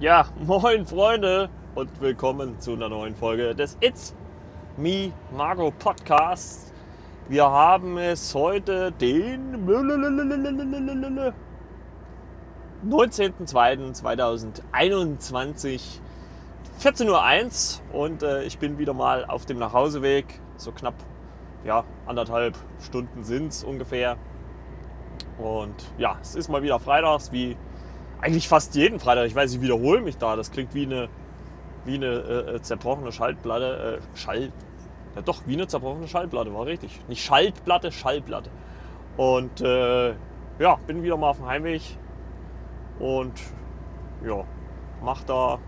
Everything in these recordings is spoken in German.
Ja, moin Freunde und willkommen zu einer neuen Folge des It's Me Margo Podcasts. Wir haben es heute den 19.02.2021, 14.01 Uhr und äh, ich bin wieder mal auf dem Nachhauseweg, so knapp ja, anderthalb Stunden sind es ungefähr. Und ja, es ist mal wieder freitags, wie eigentlich fast jeden Freitag. Ich weiß, ich wiederhole mich da. Das klingt wie eine, wie eine äh, äh zerbrochene Schaltplatte. Äh, Schall, ja doch, wie eine zerbrochene Schallplatte, war richtig. Nicht Schaltplatte, Schallplatte. Und äh, ja, bin wieder mal auf dem Heimweg und ja, mach da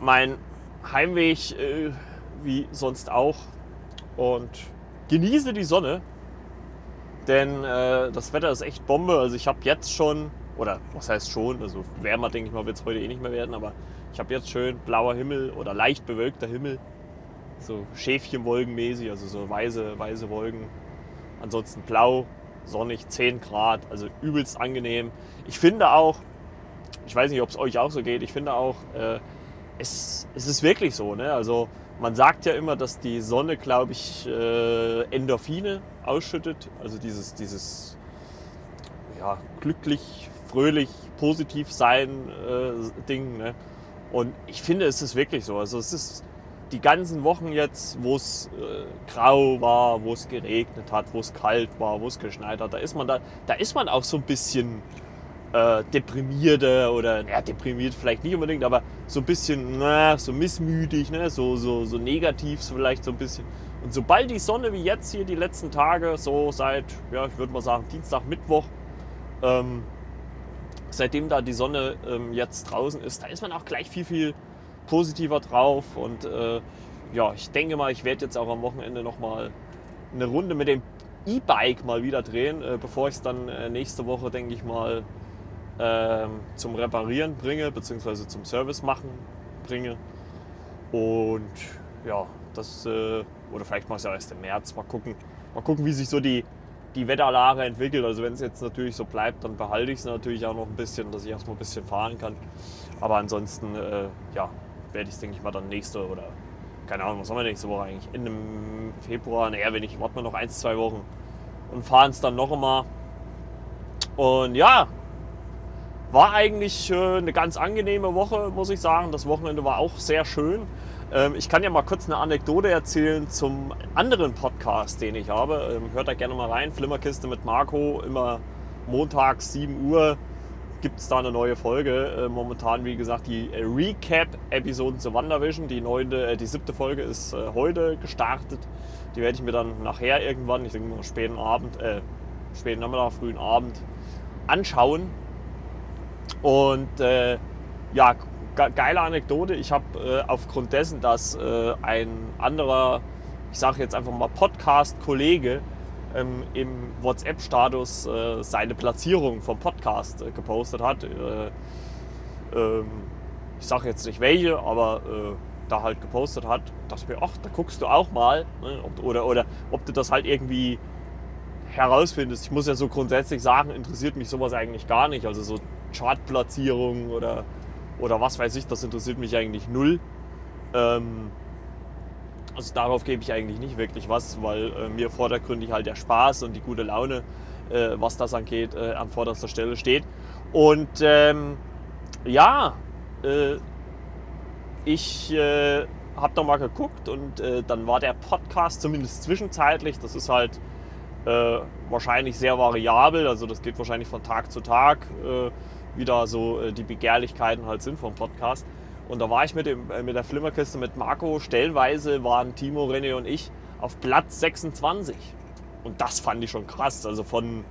mein Heimweg äh, wie sonst auch und genieße die Sonne, denn äh, das Wetter ist echt Bombe. Also ich habe jetzt schon, oder was heißt schon, also wärmer denke ich mal wird es heute eh nicht mehr werden, aber ich habe jetzt schön blauer Himmel oder leicht bewölkter Himmel, so Schäfchenwolkenmäßig, also so weiße, weiße Wolken. Ansonsten blau, sonnig, 10 Grad, also übelst angenehm. Ich finde auch, ich weiß nicht, ob es euch auch so geht, ich finde auch, äh, es, es ist wirklich so. Ne? Also man sagt ja immer, dass die Sonne, glaube ich, äh, Endorphine ausschüttet. Also dieses, dieses ja, glücklich, fröhlich, positiv sein äh, Ding. Ne? Und ich finde, es ist wirklich so. Also es ist die ganzen Wochen jetzt, wo es äh, grau war, wo es geregnet hat, wo es kalt war, wo es geschneit hat, da ist man da, da ist man auch so ein bisschen äh, deprimierte oder, ja, deprimiert vielleicht nicht unbedingt, aber so ein bisschen, na, so missmütig, ne? so, so, so negativ vielleicht so ein bisschen. Und sobald die Sonne wie jetzt hier die letzten Tage, so seit, ja, ich würde mal sagen, Dienstag, Mittwoch, ähm, seitdem da die Sonne ähm, jetzt draußen ist, da ist man auch gleich viel, viel positiver drauf. Und äh, ja, ich denke mal, ich werde jetzt auch am Wochenende nochmal eine Runde mit dem E-Bike mal wieder drehen, äh, bevor ich es dann äh, nächste Woche, denke ich mal, ähm, zum Reparieren bringe, beziehungsweise zum Service machen bringe. Und ja, das, äh, oder vielleicht mache ich es ja erst im März, mal gucken. Mal gucken, wie sich so die, die Wetterlage entwickelt. Also wenn es jetzt natürlich so bleibt, dann behalte ich es natürlich auch noch ein bisschen, dass ich erstmal ein bisschen fahren kann. Aber ansonsten, äh, ja, werde ich es, denke ich mal, dann nächste oder keine Ahnung, was haben wir nächste Woche eigentlich? Ende Februar, naja, wenn ich, warten wir noch ein, zwei Wochen und fahren es dann noch einmal. Und ja, war eigentlich äh, eine ganz angenehme Woche, muss ich sagen. Das Wochenende war auch sehr schön. Ähm, ich kann ja mal kurz eine Anekdote erzählen zum anderen Podcast, den ich habe. Ähm, hört da gerne mal rein. Flimmerkiste mit Marco. Immer montags 7 Uhr gibt es da eine neue Folge. Äh, momentan, wie gesagt, die Recap-Episoden zu WandaVision. Die, neunte, die siebte Folge ist äh, heute gestartet. Die werde ich mir dann nachher irgendwann, ich denke mal späten Abend, äh, späten Nachmittag, frühen Abend anschauen. Und äh, ja, geile Anekdote. Ich habe äh, aufgrund dessen, dass äh, ein anderer, ich sage jetzt einfach mal Podcast-Kollege ähm, im WhatsApp-Status äh, seine Platzierung vom Podcast äh, gepostet hat. Äh, ähm, ich sage jetzt nicht welche, aber da halt gepostet hat, dachte mir, ach, da guckst du auch mal. Ne? Oder, oder ob du das halt irgendwie herausfindest. Ich muss ja so grundsätzlich sagen, interessiert mich sowas eigentlich gar nicht. Also so Chartplatzierung oder, oder was weiß ich, das interessiert mich eigentlich null. Ähm, also darauf gebe ich eigentlich nicht wirklich was, weil äh, mir vordergründig halt der Spaß und die gute Laune, äh, was das angeht, äh, an vorderster Stelle steht. Und ähm, ja, äh, ich äh, habe da mal geguckt und äh, dann war der Podcast zumindest zwischenzeitlich, das ist halt wahrscheinlich sehr variabel, also das geht wahrscheinlich von Tag zu Tag wieder so äh, die Begehrlichkeiten halt sind vom Podcast. Und da war ich mit, dem, äh, mit der Flimmerkiste mit Marco. Stellenweise waren Timo, René und ich auf Platz 26. Und das fand ich schon krass. Also von,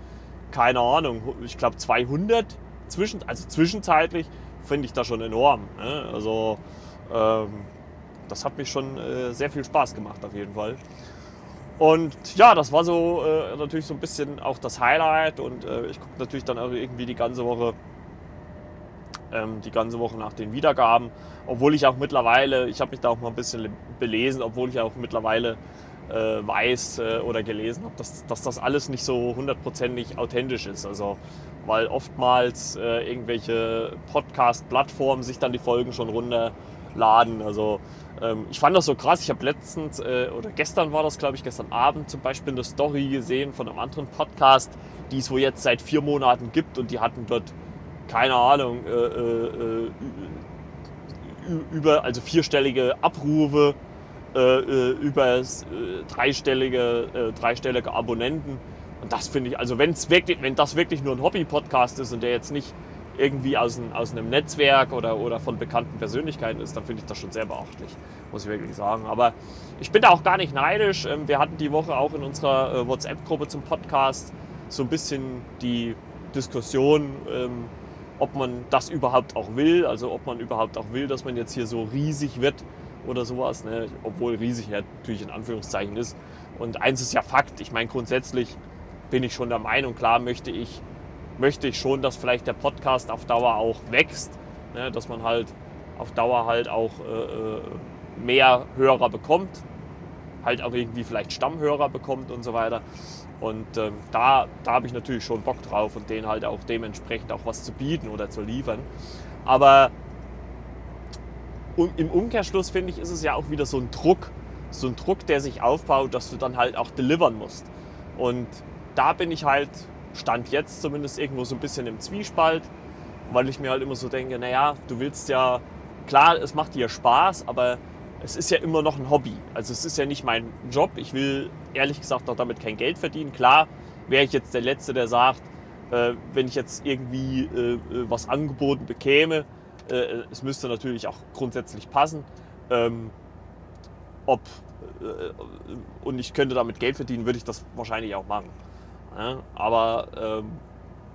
keine Ahnung, ich glaube 200, zwischen, also zwischenzeitlich finde ich das schon enorm. Ne? Also ähm, das hat mich schon äh, sehr viel Spaß gemacht auf jeden Fall. Und ja, das war so äh, natürlich so ein bisschen auch das Highlight. Und äh, ich gucke natürlich dann irgendwie die ganze Woche ähm, die ganze Woche nach den Wiedergaben. Obwohl ich auch mittlerweile, ich habe mich da auch mal ein bisschen belesen, obwohl ich auch mittlerweile äh, weiß äh, oder gelesen habe, dass, dass das alles nicht so hundertprozentig authentisch ist. Also weil oftmals äh, irgendwelche Podcast-Plattformen sich dann die Folgen schon runterladen. Also ähm, ich fand das so krass. Ich habe letztens äh, oder gestern war das, glaube ich, gestern Abend zum Beispiel eine Story gesehen von einem anderen Podcast, die es wohl jetzt seit vier Monaten gibt und die hatten dort keine Ahnung äh, äh, äh über also vierstellige Abrufe über dreistellige dreistellige Abonnenten und das finde ich, also wenn's wirklich, wenn das wirklich nur ein Hobby-Podcast ist und der jetzt nicht irgendwie aus, ein, aus einem Netzwerk oder, oder von bekannten Persönlichkeiten ist, dann finde ich das schon sehr beachtlich, muss ich wirklich sagen. Aber ich bin da auch gar nicht neidisch. Ähm, wir hatten die Woche auch in unserer WhatsApp-Gruppe zum Podcast so ein bisschen die Diskussion, ähm, ob man das überhaupt auch will, also ob man überhaupt auch will, dass man jetzt hier so riesig wird oder sowas, ne? obwohl riesig natürlich in Anführungszeichen ist. Und eins ist ja Fakt, ich meine grundsätzlich bin ich schon der Meinung, klar möchte ich, möchte ich schon, dass vielleicht der Podcast auf Dauer auch wächst, ne, dass man halt auf Dauer halt auch äh, äh, mehr Hörer bekommt, halt auch irgendwie vielleicht Stammhörer bekommt und so weiter. Und ähm, da, da habe ich natürlich schon Bock drauf und denen halt auch dementsprechend auch was zu bieten oder zu liefern. Aber im Umkehrschluss finde ich, ist es ja auch wieder so ein Druck, so ein Druck, der sich aufbaut, dass du dann halt auch delivern musst. Und da bin ich halt, stand jetzt zumindest irgendwo so ein bisschen im Zwiespalt, weil ich mir halt immer so denke, naja, du willst ja, klar, es macht dir Spaß, aber es ist ja immer noch ein Hobby. Also es ist ja nicht mein Job. Ich will ehrlich gesagt auch damit kein Geld verdienen. Klar wäre ich jetzt der Letzte, der sagt, äh, wenn ich jetzt irgendwie äh, äh was angeboten bekäme, es müsste natürlich auch grundsätzlich passen. Ähm, ob, und ich könnte damit Geld verdienen, würde ich das wahrscheinlich auch machen. Aber ähm,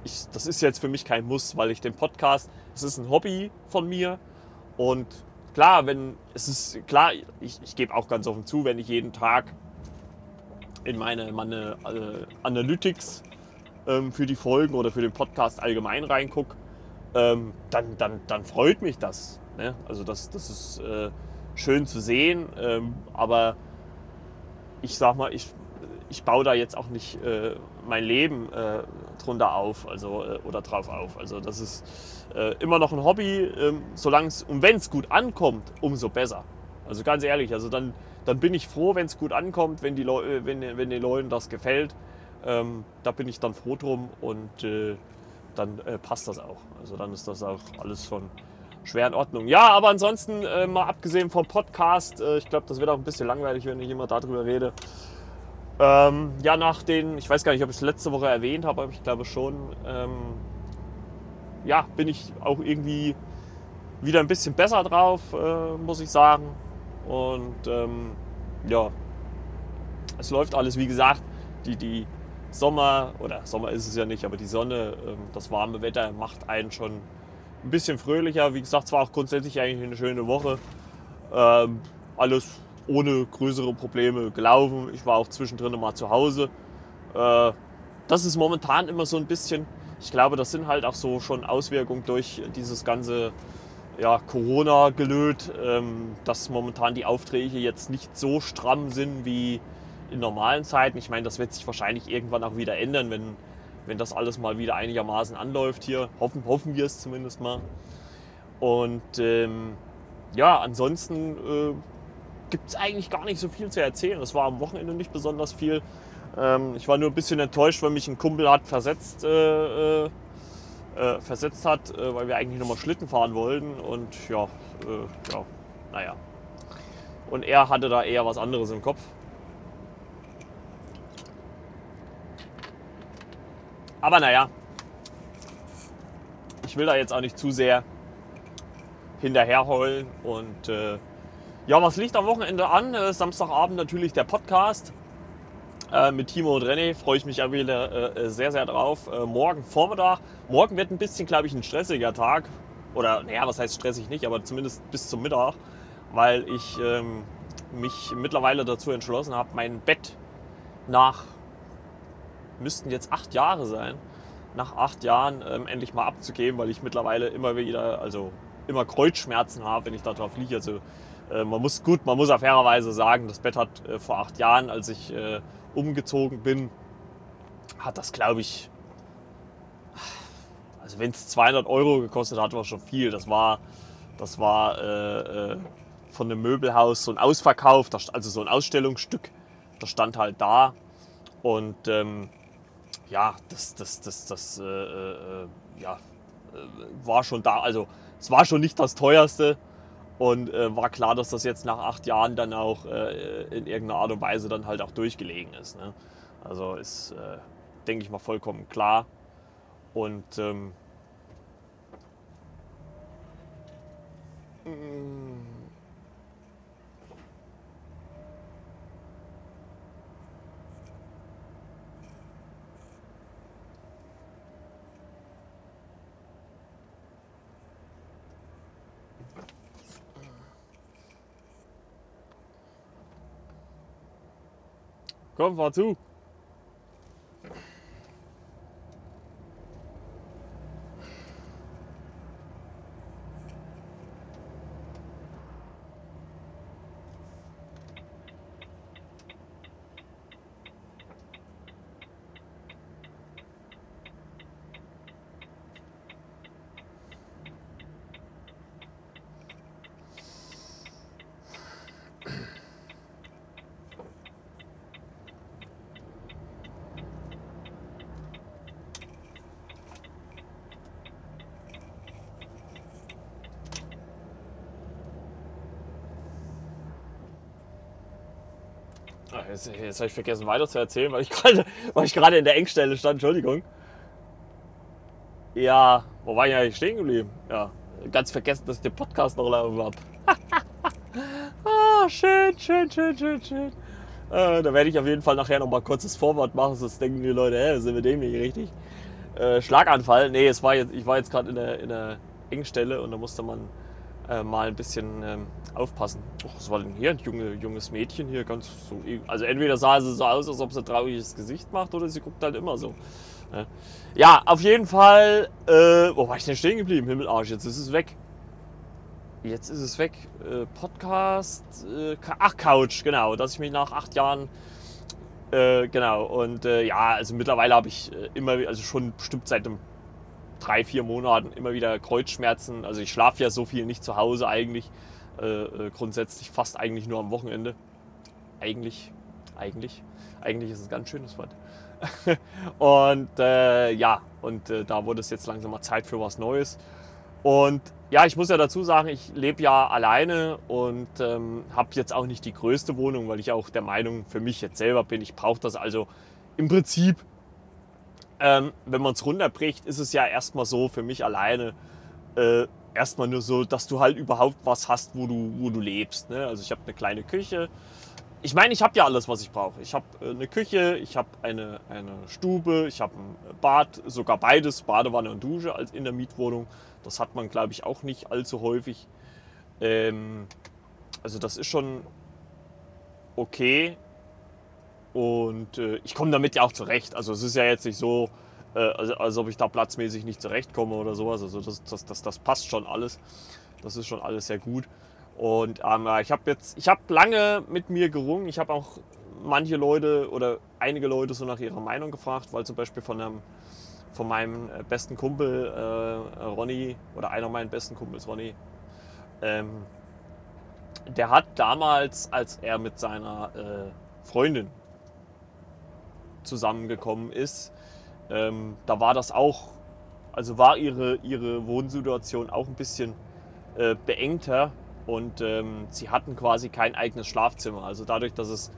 ich, das ist jetzt für mich kein Muss, weil ich den Podcast, es ist ein Hobby von mir und klar, wenn es ist klar, ich, ich gebe auch ganz offen zu, wenn ich jeden Tag in meine, meine äh, Analytics ähm, für die Folgen oder für den Podcast allgemein reingucke, ähm, dann, dann, dann freut mich das. Ne? Also das, das ist äh, schön zu sehen, ähm, aber ich sag mal, ich, ich baue da jetzt auch nicht äh, mein Leben äh, drunter auf, also äh, oder drauf auf. Also das ist äh, immer noch ein Hobby, ähm, solange es und wenn es gut ankommt, umso besser. Also ganz ehrlich, also dann, dann bin ich froh, wenn es gut ankommt, wenn, die Leu äh, wenn, wenn den Leuten das gefällt. Ähm, da bin ich dann froh drum und äh, dann äh, passt das auch. Also dann ist das auch alles schon schwer in Ordnung. Ja, aber ansonsten, äh, mal abgesehen vom Podcast, ich glaube, das wird auch ein bisschen langweilig, wenn ich immer darüber rede. Ähm, ja, nach den, ich weiß gar nicht, ob ich es letzte Woche erwähnt habe, aber ich glaube schon, ähm, ja, bin ich auch irgendwie wieder ein bisschen besser drauf, äh, muss ich sagen. Und ähm, ja, es läuft alles, wie gesagt, die, die Sommer, oder Sommer ist es ja nicht, aber die Sonne, ähm, das warme Wetter macht einen schon ein bisschen fröhlicher. Wie gesagt, es war auch grundsätzlich eigentlich eine schöne Woche. Ähm, alles ohne größere Probleme gelaufen. Ich war auch zwischendrin mal zu Hause. Äh, das ist momentan immer so ein bisschen, ich glaube, das sind halt auch so schon Auswirkungen durch dieses ganze ja, Corona-Gelöt, ähm, dass momentan die Aufträge jetzt nicht so stramm sind wie in normalen Zeiten. Ich meine, das wird sich wahrscheinlich irgendwann auch wieder ändern, wenn, wenn das alles mal wieder einigermaßen anläuft hier. Hoffen, hoffen wir es zumindest mal. Und ähm, ja, ansonsten äh, gibt es eigentlich gar nicht so viel zu erzählen. Es war am Wochenende nicht besonders viel. Ähm, ich war nur ein bisschen enttäuscht, weil mich ein Kumpel hat versetzt, äh, äh, äh versetzt hat, äh, weil wir eigentlich nochmal Schlitten fahren wollten. Und ja, äh, ja, naja. Und er hatte da eher was anderes im Kopf. Aber naja, ich will da jetzt auch nicht zu sehr hinterher heulen und äh, ja, was liegt am Wochenende an? Äh, Samstagabend natürlich der Podcast äh, mit Timo und René. Freue ich mich auch wieder äh, sehr, sehr drauf. Morgen Vormittag. Morgen wird ein bisschen, glaube ich, ein stressiger Tag. Oder, naja, was heißt stressig nicht, aber zumindest bis zum Mittag. Weil ich ähm, mich mittlerweile dazu entschlossen habe, mein Bett nach, müssten jetzt acht Jahre sein, nach acht Jahren ähm, endlich mal abzugeben, weil ich mittlerweile immer wieder, also immer Kreuzschmerzen habe, wenn ich darauf liege. Also man muss gut, man muss auf fairerweise sagen, das Bett hat äh, vor acht Jahren, als ich äh, umgezogen bin, hat das glaube ich, also wenn es 200 Euro gekostet hat, war schon viel. Das war, das war äh, äh, von einem Möbelhaus so ein Ausverkauf, also so ein Ausstellungsstück. Das stand halt da und ähm, ja, das, das, das, das äh, äh, ja, äh, war schon da. Also es war schon nicht das teuerste und äh, war klar, dass das jetzt nach acht Jahren dann auch äh, in irgendeiner Art und Weise dann halt auch durchgelegen ist. Ne? Also ist, äh, denke ich mal, vollkommen klar. Und ähm, Komm, fahr zu. Jetzt, jetzt habe ich vergessen weiter zu erzählen, weil ich gerade, weil ich gerade in der Engstelle stand. Entschuldigung. Ja, wo war ich eigentlich stehen geblieben? Ja, ganz vergessen, dass ich den Podcast noch laufen habe. ah, schön, schön, schön, schön, schön. Äh, da werde ich auf jeden Fall nachher noch mal kurzes Vorwort machen, sonst denken die Leute, hä, sind wir dem nicht richtig? Äh, Schlaganfall, nee, es war jetzt, ich war jetzt gerade in der, in der Engstelle und da musste man äh, mal ein bisschen ähm, aufpassen. Och, was war denn hier? Ein junge, junges Mädchen hier, ganz so. Also entweder sah sie so aus, als ob sie ein trauriges Gesicht macht, oder sie guckt halt immer so. Ne? Ja, auf jeden Fall. Äh, wo war ich denn stehen geblieben? Himmelarsch, jetzt ist es weg. Jetzt ist es weg. Äh, Podcast. Äh, ach, Couch, genau. Dass ich mich nach acht Jahren. Äh, genau. Und äh, ja, also mittlerweile habe ich äh, immer, also schon bestimmt seit einem drei, vier Monaten immer wieder Kreuzschmerzen. Also ich schlafe ja so viel nicht zu Hause eigentlich. Äh, äh, grundsätzlich fast eigentlich nur am Wochenende. Eigentlich, eigentlich, eigentlich ist es ein ganz schönes Wort. und äh, ja, und äh, da wurde es jetzt langsam mal Zeit für was Neues. Und ja, ich muss ja dazu sagen, ich lebe ja alleine und ähm, habe jetzt auch nicht die größte Wohnung, weil ich auch der Meinung für mich jetzt selber bin, ich brauche das also im Prinzip ähm, wenn man es runterbricht, ist es ja erstmal so für mich alleine, äh, erstmal nur so, dass du halt überhaupt was hast, wo du, wo du lebst. Ne? Also ich habe eine kleine Küche. Ich meine, ich habe ja alles, was ich brauche. Ich habe äh, eine Küche, ich habe eine, eine Stube, ich habe ein Bad, sogar beides, Badewanne und Dusche als in der Mietwohnung. Das hat man, glaube ich, auch nicht allzu häufig. Ähm, also das ist schon okay. Und äh, ich komme damit ja auch zurecht. Also es ist ja jetzt nicht so, äh, als, als, ob ich da platzmäßig nicht zurechtkomme oder sowas. Also das, das, das, das passt schon alles. Das ist schon alles sehr gut. Und ähm, ich habe jetzt, ich habe lange mit mir gerungen. Ich habe auch manche Leute oder einige Leute so nach ihrer Meinung gefragt, weil zum Beispiel von, einem, von meinem äh, besten Kumpel äh, Ronny oder einer meiner besten Kumpels Ronny, ähm, der hat damals, als er mit seiner äh, Freundin zusammengekommen ist, ähm, da war das auch, also war ihre, ihre Wohnsituation auch ein bisschen äh, beengter und ähm, sie hatten quasi kein eigenes Schlafzimmer. Also dadurch, dass, es,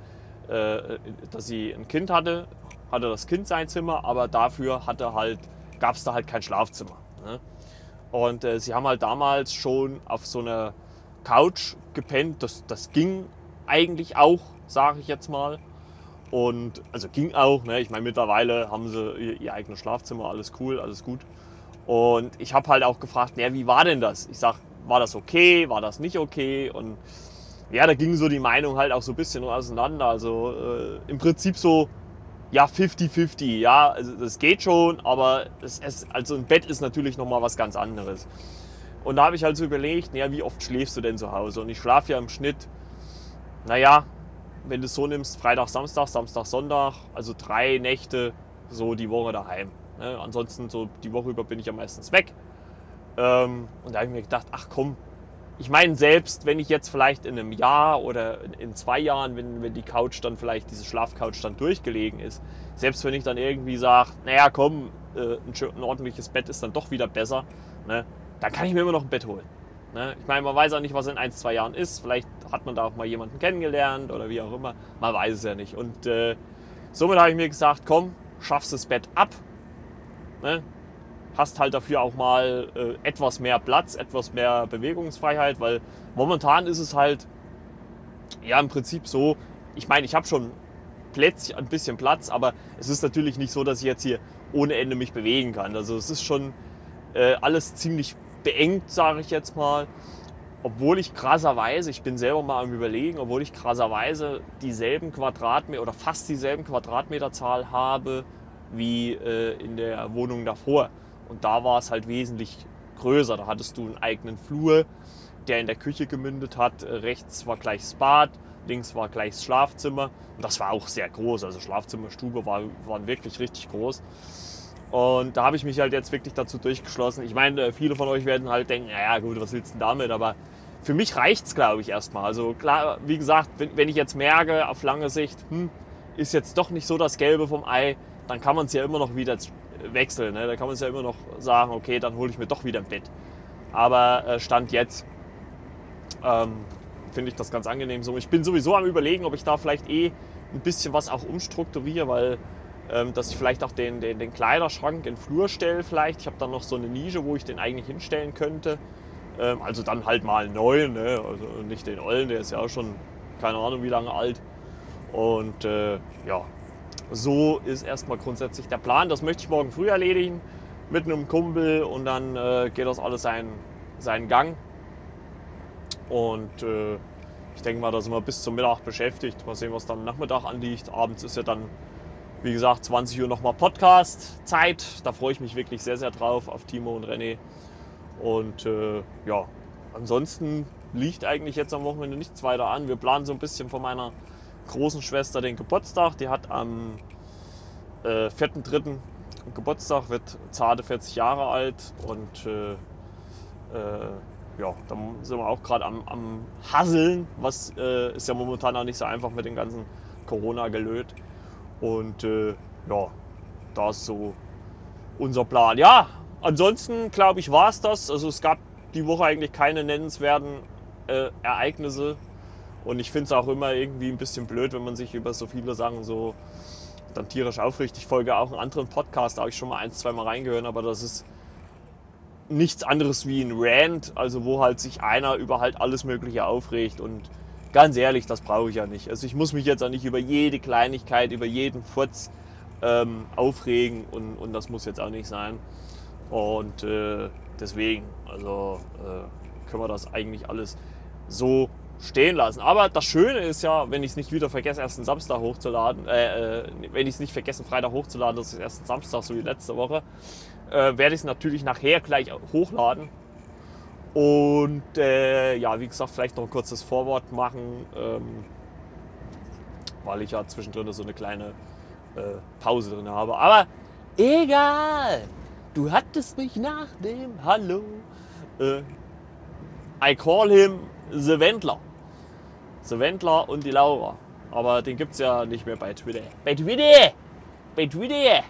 äh, dass sie ein Kind hatte, hatte das Kind sein Zimmer, aber dafür halt, gab es da halt kein Schlafzimmer. Ne? Und äh, sie haben halt damals schon auf so einer Couch gepennt. Das, das ging eigentlich auch, sage ich jetzt mal. Und also ging auch. Ne? Ich meine, mittlerweile haben sie ihr, ihr, eigenes Schlafzimmer, alles cool, alles gut. Und ich habe halt auch gefragt, ja, wie war denn das? Ich sag, war das okay, war das nicht okay? Und ja, da ging so die Meinung halt auch so ein bisschen auseinander. Also äh, im Prinzip so, ja, 50-50. Ja, also das geht schon, aber es, es, also ein Bett ist natürlich nochmal was ganz anderes. Und da habe ich halt so überlegt, naja, wie oft schläfst du denn zu Hause? Und ich schlafe ja im Schnitt, naja, wenn du es so nimmst, Freitag, Samstag, Samstag, Sonntag, also drei Nächte so die Woche daheim. Ne? Ansonsten so die Woche über bin ich ja meistens weg. Ähm, und da habe ich mir gedacht, ach komm, ich meine selbst, wenn ich jetzt vielleicht in einem Jahr oder in zwei Jahren, wenn, wenn die Couch dann vielleicht, diese Schlafcouch dann durchgelegen ist, selbst wenn ich dann irgendwie sage, naja komm, äh, ein, ein, ordentliches Bett ist dann doch wieder besser, ne, dann kann ich mir immer noch ein Bett holen. Ne? Ich meine, man weiß auch nicht, was in ein, zwei Jahren ist. Vielleicht hat man da auch mal jemanden kennengelernt oder wie auch immer. Man weiß es ja nicht. Und äh, somit habe ich mir gesagt, komm, schaffst das Bett ab. Ne? Hast halt dafür auch mal äh, etwas mehr Platz, etwas mehr Bewegungsfreiheit, weil momentan ist es halt ja im Prinzip so, ich meine, ich habe schon Plätzchen, ein bisschen Platz, aber es ist natürlich nicht so, dass ich jetzt hier ohne Ende mich bewegen kann. Also es ist schon äh, alles ziemlich beengt, sage ich jetzt mal. Obwohl ich krasserweise, ich bin selber mal am Überlegen, obwohl ich krasserweise dieselben Quadratmeter oder fast dieselben Quadratmeterzahl habe wie äh, in der Wohnung davor. Und da war es halt wesentlich größer. Da hattest du einen eigenen Flur, der in der Küche gemündet hat. Rechts war gleich das Bad, links war gleich das Schlafzimmer. Und das war auch sehr groß. Also Schlafzimmer, Stube war, waren wirklich richtig groß. Und da habe ich mich halt jetzt wirklich dazu durchgeschlossen. Ich meine, viele von euch werden halt denken, naja gut, was willst du denn damit? Aber für mich reicht es, glaube ich, erstmal. Also klar, wie gesagt, wenn, wenn, ich jetzt merke, auf lange Sicht, hm, ist jetzt doch nicht so das Gelbe vom Ei, dann kann man es ja immer noch wieder wechseln. Ne? Da kann man es ja immer noch sagen, okay, dann hole ich mir doch wieder ein Bett. Aber äh, Stand jetzt ähm, finde ich das ganz angenehm so. Ich bin sowieso am überlegen, ob ich da vielleicht eh ein bisschen was auch umstrukturiere, weil ähm, dass ich vielleicht auch den, den, den Kleiderschrank in den Flur stelle vielleicht. Ich habe dann noch so eine Nische, wo ich den eigentlich hinstellen könnte. Ähm, also dann halt mal neu, ne? also nicht den ollen, der ist ja auch schon keine Ahnung wie lange alt. Und äh, ja, so ist erstmal grundsätzlich der Plan. Das möchte ich morgen früh erledigen mit einem Kumpel und dann äh, geht das alles seinen, seinen Gang. Und äh, ich denke mal, da sind wir bis zum Mittag beschäftigt. Mal sehen, was dann am Nachmittag anliegt. Abends ist ja dann wie gesagt, 20 Uhr nochmal Podcast-Zeit. Da freue ich mich wirklich sehr, sehr drauf auf Timo und René. Und äh, ja, ansonsten liegt eigentlich jetzt am Wochenende nichts weiter an. Wir planen so ein bisschen von meiner großen Schwester den Geburtstag. Die hat am äh, 4.3. Geburtstag, wird zarte 40 Jahre alt. Und äh, äh, ja, da sind wir auch gerade am, am Hasseln, was äh, ist ja momentan auch nicht so einfach mit dem ganzen Corona gelöt. Und äh, ja, das ist so unser Plan. Ja, ansonsten glaube ich, war es das. Also es gab die Woche eigentlich keine nennenswerten äh, Ereignisse. Und ich finde es auch immer irgendwie ein bisschen blöd, wenn man sich über so viele Sachen so dann tierisch aufrichtet. Ich folge auch einen anderen Podcast, da habe ich schon mal ein, zwei Mal reingehört, aber das ist nichts anderes wie ein Rant, also wo halt sich einer über halt alles Mögliche aufregt und Ganz ehrlich, das brauche ich ja nicht. Also ich muss mich jetzt auch nicht über jede Kleinigkeit, über jeden Furz ähm, aufregen und, und das muss jetzt auch nicht sein. Und äh, deswegen, also äh, können wir das eigentlich alles so stehen lassen. Aber das Schöne ist ja, wenn ich es nicht wieder vergesse, erst einen Samstag hochzuladen, äh, äh wenn ich es nicht vergesse, Freitag hochzuladen, das ist erst Samstag, so wie letzte Woche, äh, werde ich es natürlich nachher gleich hochladen. Und äh, ja, wie gesagt, vielleicht noch ein kurzes Vorwort machen, ähm, weil ich ja zwischendrin so eine kleine Pause drin habe. Aber egal, du hattest mich nach dem Hallo. Äh, I call him The Wendler. The Wendler und die Laura. Aber den gibt es ja nicht mehr bei Twitter. Bei Twitter! Bei Twitter!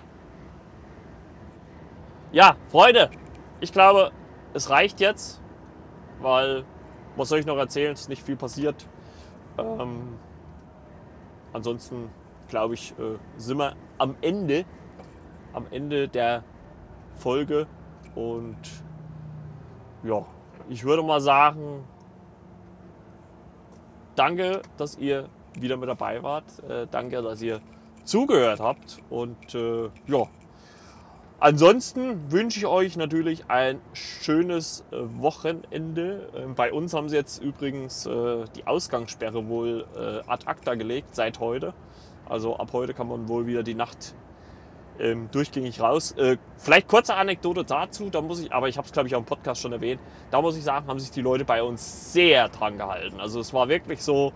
Ja, Freunde, ich glaube, es reicht jetzt weil, was soll ich noch erzählen, es ist nicht viel passiert. Ähm, ansonsten, glaube ich, äh, sind wir am Ende, am Ende der Folge und ja, ich würde mal sagen, danke, dass ihr wieder mit dabei wart. Äh, danke, dass ihr zugehört habt und äh, ja, Ansonsten wünsche ich euch natürlich ein schönes äh, Wochenende. Ähm, bei uns haben sie jetzt übrigens äh, die Ausgangssperre wohl äh, ad acta gelegt seit heute. Also ab heute kann man wohl wieder die Nacht ähm, durchgängig raus. Äh, vielleicht kurze Anekdote dazu, da muss ich, aber ich habe es glaube ich auch im Podcast schon erwähnt, da muss ich sagen, haben sich die Leute bei uns sehr dran gehalten. Also es war wirklich so,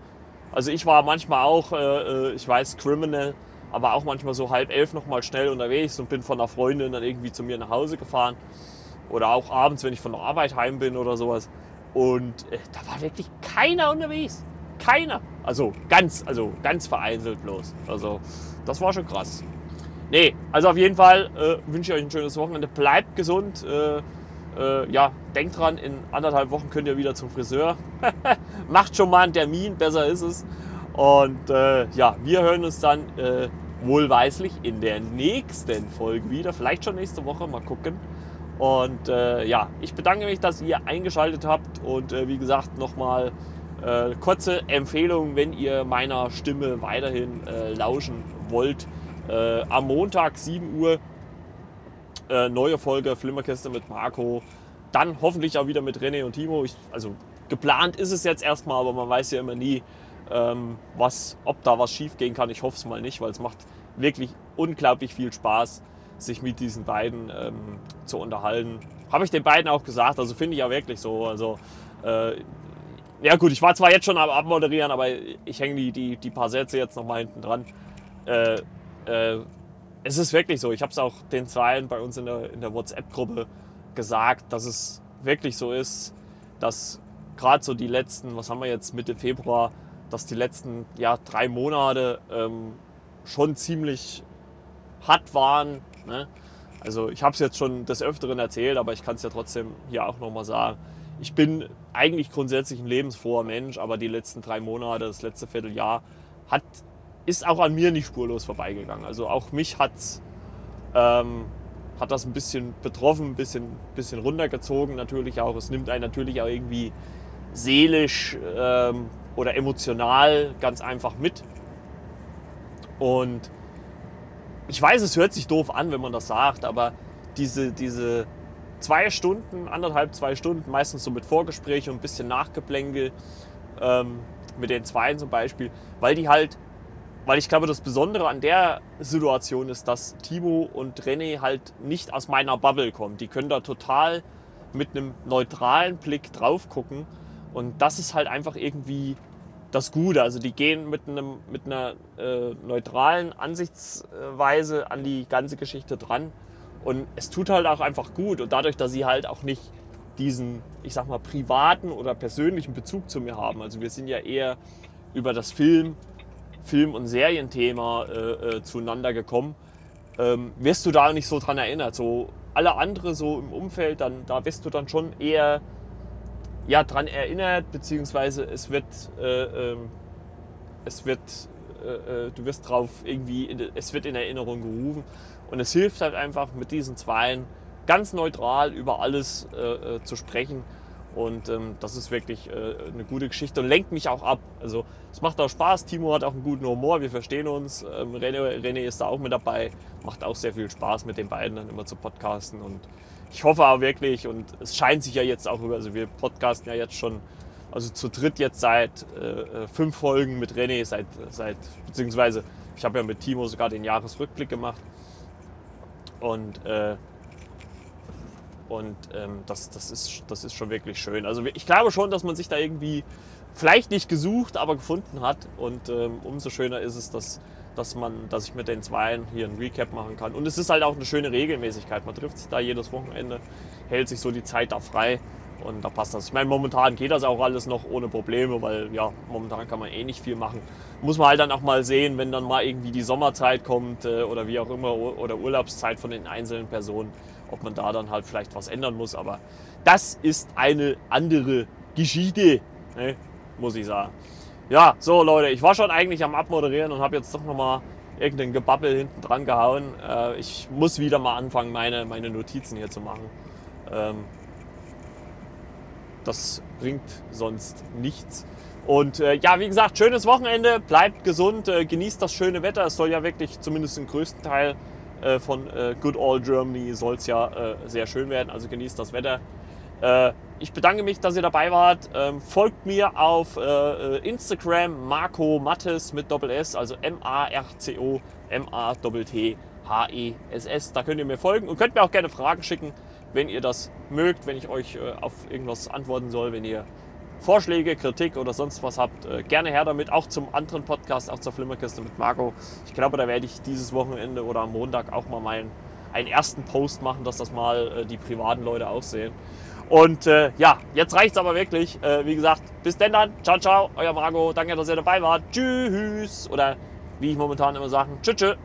also ich war manchmal auch, äh, äh ich weiß, Criminal, aber auch manchmal so halb elf nochmal schnell unterwegs und bin von einer Freundin dann irgendwie zu mir nach Hause gefahren. Oder auch abends, wenn ich von der Arbeit heim bin oder sowas. Und äh, da war wirklich keiner unterwegs. Keiner. Also ganz, also ganz vereinzelt bloß. Also das war schon krass. Nee, also auf jeden Fall äh, wünsche ich euch ein schönes Wochenende. Bleibt gesund. Äh, äh, ja, denkt dran, in anderthalb Wochen könnt ihr wieder zum Friseur. Macht schon mal einen Termin, besser ist es. Und äh, ja, wir hören uns dann äh, wohlweislich in der nächsten Folge wieder. Vielleicht schon nächste Woche, mal gucken. Und äh, ja, ich bedanke mich, dass ihr eingeschaltet habt. Und wie gesagt, nochmal kurze Empfehlung, wenn ihr meiner Stimme weiterhin lauschen wollt äh, am Montag 7 Uhr äh, neue Folge Flimmerkiste mit Marco. Dann hoffentlich auch wieder mit René und Timo. Ich, also geplant ist es jetzt erstmal, aber man weiß ja immer nie, ähm, was, ob da was schief gehen kann. Ich hoffe es mal nicht, weil es macht wirklich unglaublich viel Spaß, sich mit diesen beiden ähm, zu unterhalten. Habe ich den beiden auch gesagt, also finde ich ja wirklich so. Also äh, ja gut, ich war zwar jetzt schon am Abmoderieren, aber ich hänge die, die, die paar Sätze jetzt noch mal hinten dran. Äh, äh, es ist wirklich so. Ich habe es auch den Zweien bei uns in der, in der WhatsApp-Gruppe gesagt, dass es wirklich so ist, dass gerade so die letzten, was haben wir jetzt Mitte Februar, dass die letzten ja, drei Monate ähm, schon ziemlich hart waren. Ne? Also ich habe es jetzt schon des Öfteren erzählt, aber ich kann es ja trotzdem hier auch nochmal sagen. Ich bin eigentlich grundsätzlich ein lebensfroher Mensch, aber die letzten drei Monate, das letzte Vierteljahr hat ist auch an mir nicht spurlos vorbeigegangen. Also auch mich hat, ähm, hat das ein bisschen betroffen, ein bisschen, bisschen runtergezogen natürlich auch. Es nimmt einen natürlich auch irgendwie seelisch ähm, oder emotional ganz einfach mit. Und ich weiß, es hört sich doof an, wenn man das sagt, aber diese, diese zwei Stunden, anderthalb, zwei Stunden, meistens so mit Vorgespräch und ein bisschen Nachgeplänkel, ähm, mit den Zweien zum Beispiel, weil die halt weil ich glaube, das Besondere an der Situation ist, dass Timo und René halt nicht aus meiner Bubble kommen. Die können da total mit einem neutralen Blick drauf gucken. Und das ist halt einfach irgendwie das Gute. Also die gehen mit, einem, mit einer äh, neutralen Ansichtsweise an die ganze Geschichte dran. Und es tut halt auch einfach gut. Und dadurch, dass sie halt auch nicht diesen, ich sag mal, privaten oder persönlichen Bezug zu mir haben. Also wir sind ja eher über das Film Film- und Serienthema äh, äh, zueinander gekommen, ähm, wirst du da nicht so dran erinnert. So alle andere so im Umfeld, dann, da wirst du dann schon eher ja, dran erinnert, beziehungsweise es wird, äh, äh, es wird, äh, äh, du wirst drauf irgendwie, in, es wird in Erinnerung gerufen. Und es hilft halt einfach mit diesen Zweien ganz neutral über alles zu sprechen und ähm, das ist wirklich äh, eine gute Geschichte und lenkt mich auch ab. Also es macht auch Spaß. Timo hat auch einen guten Humor, wir verstehen uns. Ähm, René, René ist da auch mit dabei. Macht auch sehr viel Spaß mit den beiden dann immer zu podcasten. Und ich hoffe auch wirklich, und es scheint sich ja jetzt auch über, also wir podcasten ja jetzt schon, also zu dritt jetzt seit äh, äh fünf Folgen mit René, seit, seit beziehungsweise ich habe ja mit Timo sogar den Jahresrückblick gemacht. Und äh, und ähm, das, das, ist, das ist schon wirklich schön. Also ich glaube schon, dass man sich da irgendwie vielleicht nicht gesucht, aber gefunden hat. Und ähm, umso schöner ist es, dass, dass, man, dass ich mit den Zweien hier ein Recap machen kann. Und es ist halt auch eine schöne Regelmäßigkeit. Man trifft sich da jedes Wochenende, hält sich so die Zeit da frei. Und da passt das. Ich meine, momentan geht das auch alles noch ohne Probleme, weil ja, momentan kann man eh nicht viel machen. Muss man halt dann auch mal sehen, wenn dann mal irgendwie die Sommerzeit kommt äh, oder wie auch immer oder Urlaubszeit von den einzelnen Personen ob man da dann halt vielleicht was ändern muss. Aber das ist eine andere Geschichte, ne? muss ich sagen. Ja, so Leute, ich war schon eigentlich am Abmoderieren und habe jetzt doch nochmal irgendein Gebabbel hinten dran gehauen. Äh, ich muss wieder mal anfangen, meine, meine Notizen hier zu machen. Ähm, das bringt sonst nichts. Und äh, ja, wie gesagt, schönes Wochenende, bleibt gesund, äh, genießt das schöne Wetter. Es soll ja wirklich zumindest im größten Teil äh, von äh, Good Old Germany soll es ja äh, sehr schön werden. Also genießt das Wetter. ich bedanke mich, dass ihr dabei wart. Ähm, folgt mir auf Instagram Marco Mattes mit Doppel S, also M-A-R-C-O M-A-T-T H-E-S-S. Da könnt ihr mir folgen und könnt mir auch gerne Fragen schicken, wenn ihr das mögt, wenn ich euch äh, auf irgendwas antworten soll, wenn ihr Vorschläge, Kritik oder sonst was habt, äh, gerne her damit. Auch zum anderen Podcast, auch zur Flimmerkiste mit Marco. Ich glaube, da werde ich dieses Wochenende oder am Montag auch mal meinen, einen ersten Post machen, dass das mal äh, die privaten Leute auch sehen. Und äh, ja, jetzt reicht es aber wirklich. Äh, wie gesagt, bis denn dann. Ciao, ciao, euer Marco. Danke, dass ihr dabei wart. Tschüss. Oder wie ich momentan immer sage, tschüss, tschüss.